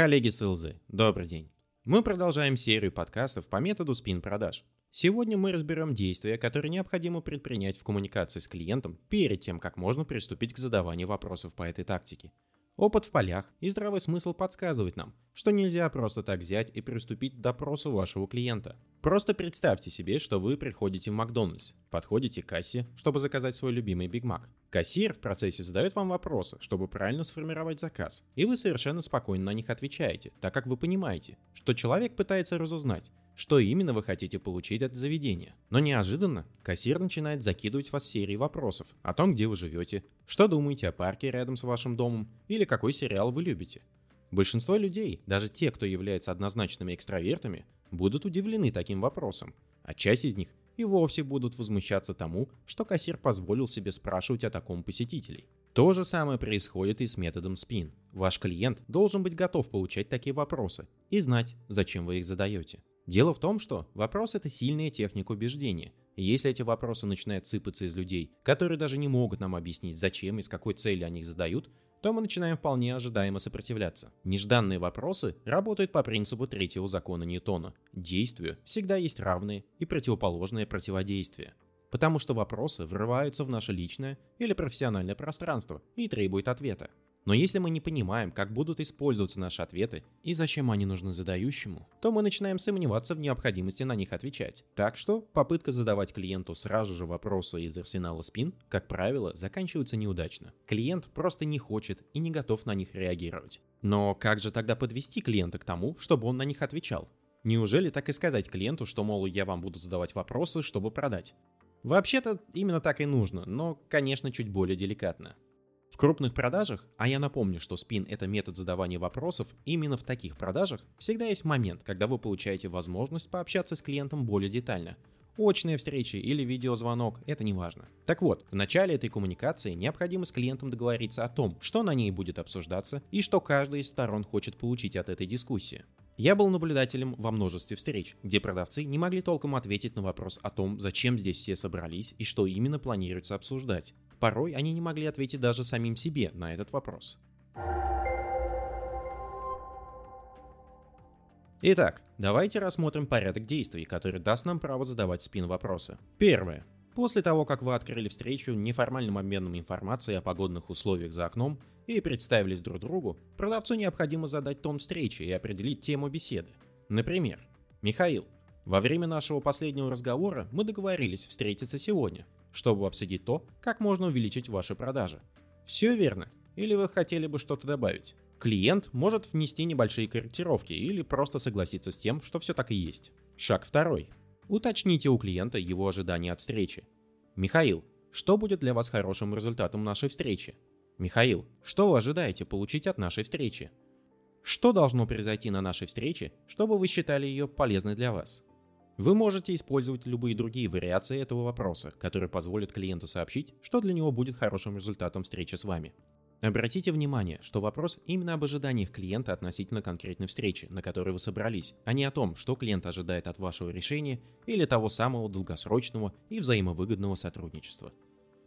Коллеги с ЛЗ, добрый день. Мы продолжаем серию подкастов по методу спин-продаж. Сегодня мы разберем действия, которые необходимо предпринять в коммуникации с клиентом перед тем, как можно приступить к задаванию вопросов по этой тактике. Опыт в полях и здравый смысл подсказывает нам, что нельзя просто так взять и приступить к допросу вашего клиента. Просто представьте себе, что вы приходите в Макдональдс, подходите к кассе, чтобы заказать свой любимый Биг Мак. Кассир в процессе задает вам вопросы, чтобы правильно сформировать заказ, и вы совершенно спокойно на них отвечаете, так как вы понимаете, что человек пытается разузнать, что именно вы хотите получить от заведения. Но неожиданно кассир начинает закидывать вас серией вопросов о том, где вы живете, что думаете о парке рядом с вашим домом или какой сериал вы любите. Большинство людей, даже те, кто является однозначными экстравертами, будут удивлены таким вопросом, а часть из них и вовсе будут возмущаться тому, что кассир позволил себе спрашивать о таком посетителей. То же самое происходит и с методом спин. Ваш клиент должен быть готов получать такие вопросы и знать, зачем вы их задаете. Дело в том, что вопрос – это сильная техника убеждения. И если эти вопросы начинают сыпаться из людей, которые даже не могут нам объяснить, зачем и с какой целью они их задают, то мы начинаем вполне ожидаемо сопротивляться. Нежданные вопросы работают по принципу третьего закона Ньютона. Действию всегда есть равные и противоположные противодействия. Потому что вопросы врываются в наше личное или профессиональное пространство и требуют ответа. Но если мы не понимаем, как будут использоваться наши ответы и зачем они нужны задающему, то мы начинаем сомневаться в необходимости на них отвечать. Так что попытка задавать клиенту сразу же вопросы из арсенала спин, как правило, заканчивается неудачно. Клиент просто не хочет и не готов на них реагировать. Но как же тогда подвести клиента к тому, чтобы он на них отвечал? Неужели так и сказать клиенту, что, мол, я вам буду задавать вопросы, чтобы продать? Вообще-то именно так и нужно, но, конечно, чуть более деликатно. Крупных продажах, а я напомню, что спин – это метод задавания вопросов, именно в таких продажах всегда есть момент, когда вы получаете возможность пообщаться с клиентом более детально. Очная встреча или видеозвонок – это не важно. Так вот, в начале этой коммуникации необходимо с клиентом договориться о том, что на ней будет обсуждаться и что каждая из сторон хочет получить от этой дискуссии. Я был наблюдателем во множестве встреч, где продавцы не могли толком ответить на вопрос о том, зачем здесь все собрались и что именно планируется обсуждать. Порой они не могли ответить даже самим себе на этот вопрос. Итак, давайте рассмотрим порядок действий, который даст нам право задавать спин вопросы. Первое. После того, как вы открыли встречу неформальным обменом информацией о погодных условиях за окном и представились друг другу, продавцу необходимо задать тон встречи и определить тему беседы. Например, Михаил, во время нашего последнего разговора мы договорились встретиться сегодня, чтобы обсудить то, как можно увеличить ваши продажи. Все верно? Или вы хотели бы что-то добавить? Клиент может внести небольшие корректировки или просто согласиться с тем, что все так и есть. Шаг второй. Уточните у клиента его ожидания от встречи. Михаил, что будет для вас хорошим результатом нашей встречи? Михаил, что вы ожидаете получить от нашей встречи? Что должно произойти на нашей встрече, чтобы вы считали ее полезной для вас? Вы можете использовать любые другие вариации этого вопроса, которые позволят клиенту сообщить, что для него будет хорошим результатом встречи с вами. Обратите внимание, что вопрос именно об ожиданиях клиента относительно конкретной встречи, на которой вы собрались, а не о том, что клиент ожидает от вашего решения или того самого долгосрочного и взаимовыгодного сотрудничества.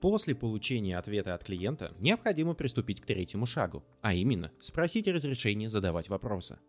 После получения ответа от клиента необходимо приступить к третьему шагу, а именно спросить разрешение задавать вопросы.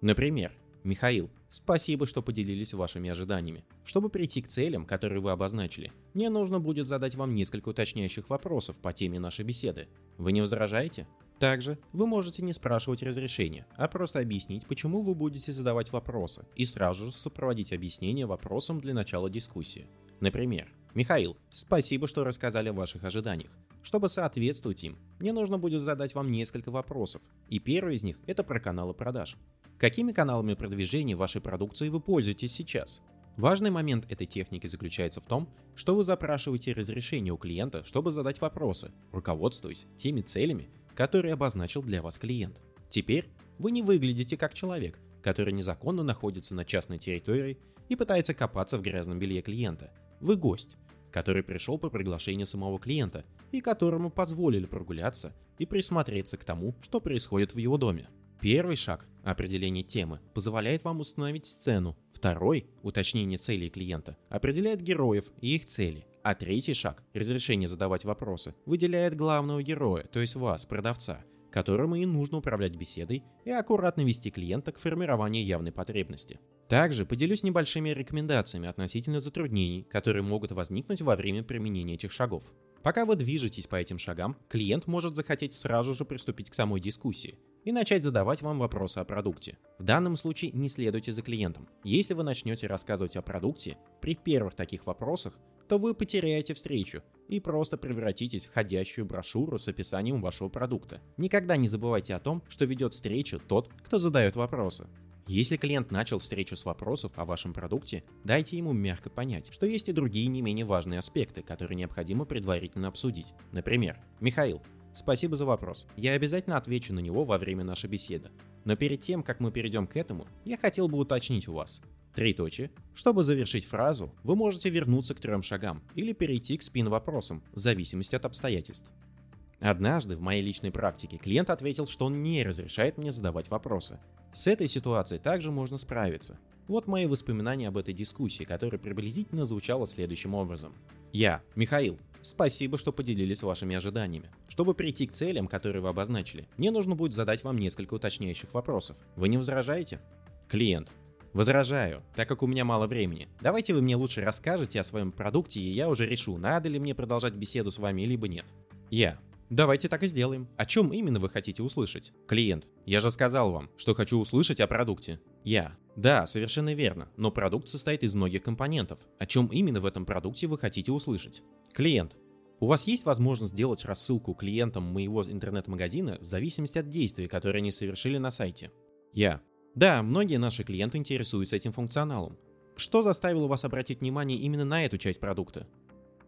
Например, Михаил, спасибо, что поделились вашими ожиданиями. Чтобы прийти к целям, которые вы обозначили, мне нужно будет задать вам несколько уточняющих вопросов по теме нашей беседы. Вы не возражаете? Также вы можете не спрашивать разрешения, а просто объяснить, почему вы будете задавать вопросы, и сразу же сопроводить объяснение вопросом для начала дискуссии. Например, Михаил, спасибо, что рассказали о ваших ожиданиях. Чтобы соответствовать им, мне нужно будет задать вам несколько вопросов. И первый из них – это про каналы продаж. Какими каналами продвижения вашей продукции вы пользуетесь сейчас? Важный момент этой техники заключается в том, что вы запрашиваете разрешение у клиента, чтобы задать вопросы, руководствуясь теми целями, которые обозначил для вас клиент. Теперь вы не выглядите как человек, который незаконно находится на частной территории и пытается копаться в грязном белье клиента. Вы гость, который пришел по приглашению самого клиента и которому позволили прогуляться и присмотреться к тому, что происходит в его доме. Первый шаг – определение темы – позволяет вам установить сцену. Второй – уточнение целей клиента – определяет героев и их цели. А третий шаг – разрешение задавать вопросы – выделяет главного героя, то есть вас, продавца, которому и нужно управлять беседой и аккуратно вести клиента к формированию явной потребности. Также поделюсь небольшими рекомендациями относительно затруднений, которые могут возникнуть во время применения этих шагов. Пока вы движетесь по этим шагам, клиент может захотеть сразу же приступить к самой дискуссии и начать задавать вам вопросы о продукте. В данном случае не следуйте за клиентом. Если вы начнете рассказывать о продукте, при первых таких вопросах, то вы потеряете встречу и просто превратитесь в ходящую брошюру с описанием вашего продукта. Никогда не забывайте о том, что ведет встречу тот, кто задает вопросы. Если клиент начал встречу с вопросов о вашем продукте, дайте ему мягко понять, что есть и другие не менее важные аспекты, которые необходимо предварительно обсудить. Например, Михаил, спасибо за вопрос. Я обязательно отвечу на него во время нашей беседы. Но перед тем, как мы перейдем к этому, я хотел бы уточнить у вас. Три точки. Чтобы завершить фразу, вы можете вернуться к трем шагам или перейти к спин-вопросам, в зависимости от обстоятельств. Однажды в моей личной практике клиент ответил, что он не разрешает мне задавать вопросы, с этой ситуацией также можно справиться. Вот мои воспоминания об этой дискуссии, которая приблизительно звучала следующим образом. Я, Михаил, спасибо, что поделились вашими ожиданиями. Чтобы прийти к целям, которые вы обозначили, мне нужно будет задать вам несколько уточняющих вопросов. Вы не возражаете? Клиент. Возражаю, так как у меня мало времени. Давайте вы мне лучше расскажете о своем продукте, и я уже решу, надо ли мне продолжать беседу с вами, либо нет. Я. Давайте так и сделаем. О чем именно вы хотите услышать? Клиент. Я же сказал вам, что хочу услышать о продукте. Я. Да, совершенно верно, но продукт состоит из многих компонентов. О чем именно в этом продукте вы хотите услышать? Клиент. У вас есть возможность сделать рассылку клиентам моего интернет-магазина в зависимости от действий, которые они совершили на сайте? Я. Да, многие наши клиенты интересуются этим функционалом. Что заставило вас обратить внимание именно на эту часть продукта?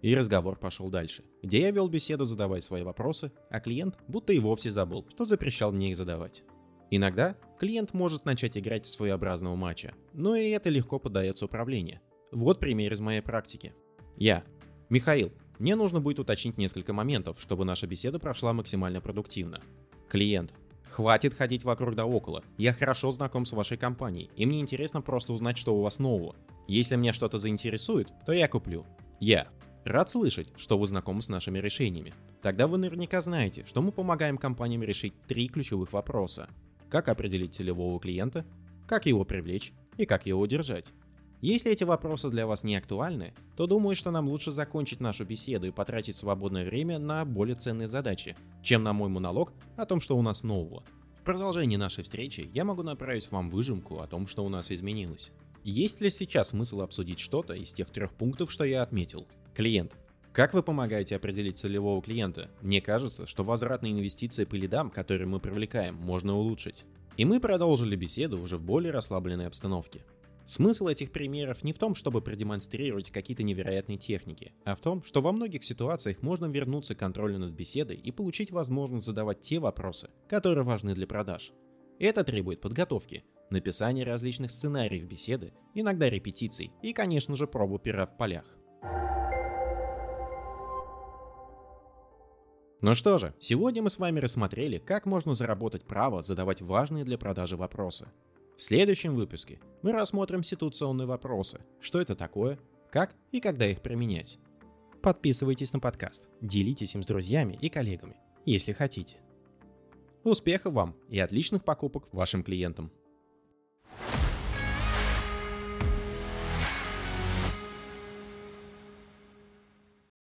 И разговор пошел дальше, где я вел беседу, задавая свои вопросы, а клиент будто и вовсе забыл, что запрещал мне их задавать. Иногда клиент может начать играть в своеобразного матча, но и это легко поддается управлению. Вот пример из моей практики. Я. Михаил, мне нужно будет уточнить несколько моментов, чтобы наша беседа прошла максимально продуктивно. Клиент. Хватит ходить вокруг да около. Я хорошо знаком с вашей компанией, и мне интересно просто узнать, что у вас нового. Если меня что-то заинтересует, то я куплю. Я. Рад слышать, что вы знакомы с нашими решениями. Тогда вы наверняка знаете, что мы помогаем компаниям решить три ключевых вопроса. Как определить целевого клиента, как его привлечь и как его удержать. Если эти вопросы для вас не актуальны, то думаю, что нам лучше закончить нашу беседу и потратить свободное время на более ценные задачи, чем на мой монолог о том, что у нас нового. В продолжении нашей встречи я могу направить вам выжимку о том, что у нас изменилось. Есть ли сейчас смысл обсудить что-то из тех трех пунктов, что я отметил? Клиент. Как вы помогаете определить целевого клиента? Мне кажется, что возвратные инвестиции по лидам, которые мы привлекаем, можно улучшить. И мы продолжили беседу уже в более расслабленной обстановке. Смысл этих примеров не в том, чтобы продемонстрировать какие-то невероятные техники, а в том, что во многих ситуациях можно вернуться к контролю над беседой и получить возможность задавать те вопросы, которые важны для продаж. Это требует подготовки, написания различных сценариев беседы, иногда репетиций и, конечно же, пробу пера в полях. Ну что же, сегодня мы с вами рассмотрели, как можно заработать право задавать важные для продажи вопросы. В следующем выпуске мы рассмотрим ситуационные вопросы, что это такое, как и когда их применять. Подписывайтесь на подкаст, делитесь им с друзьями и коллегами, если хотите. Успехов вам и отличных покупок вашим клиентам!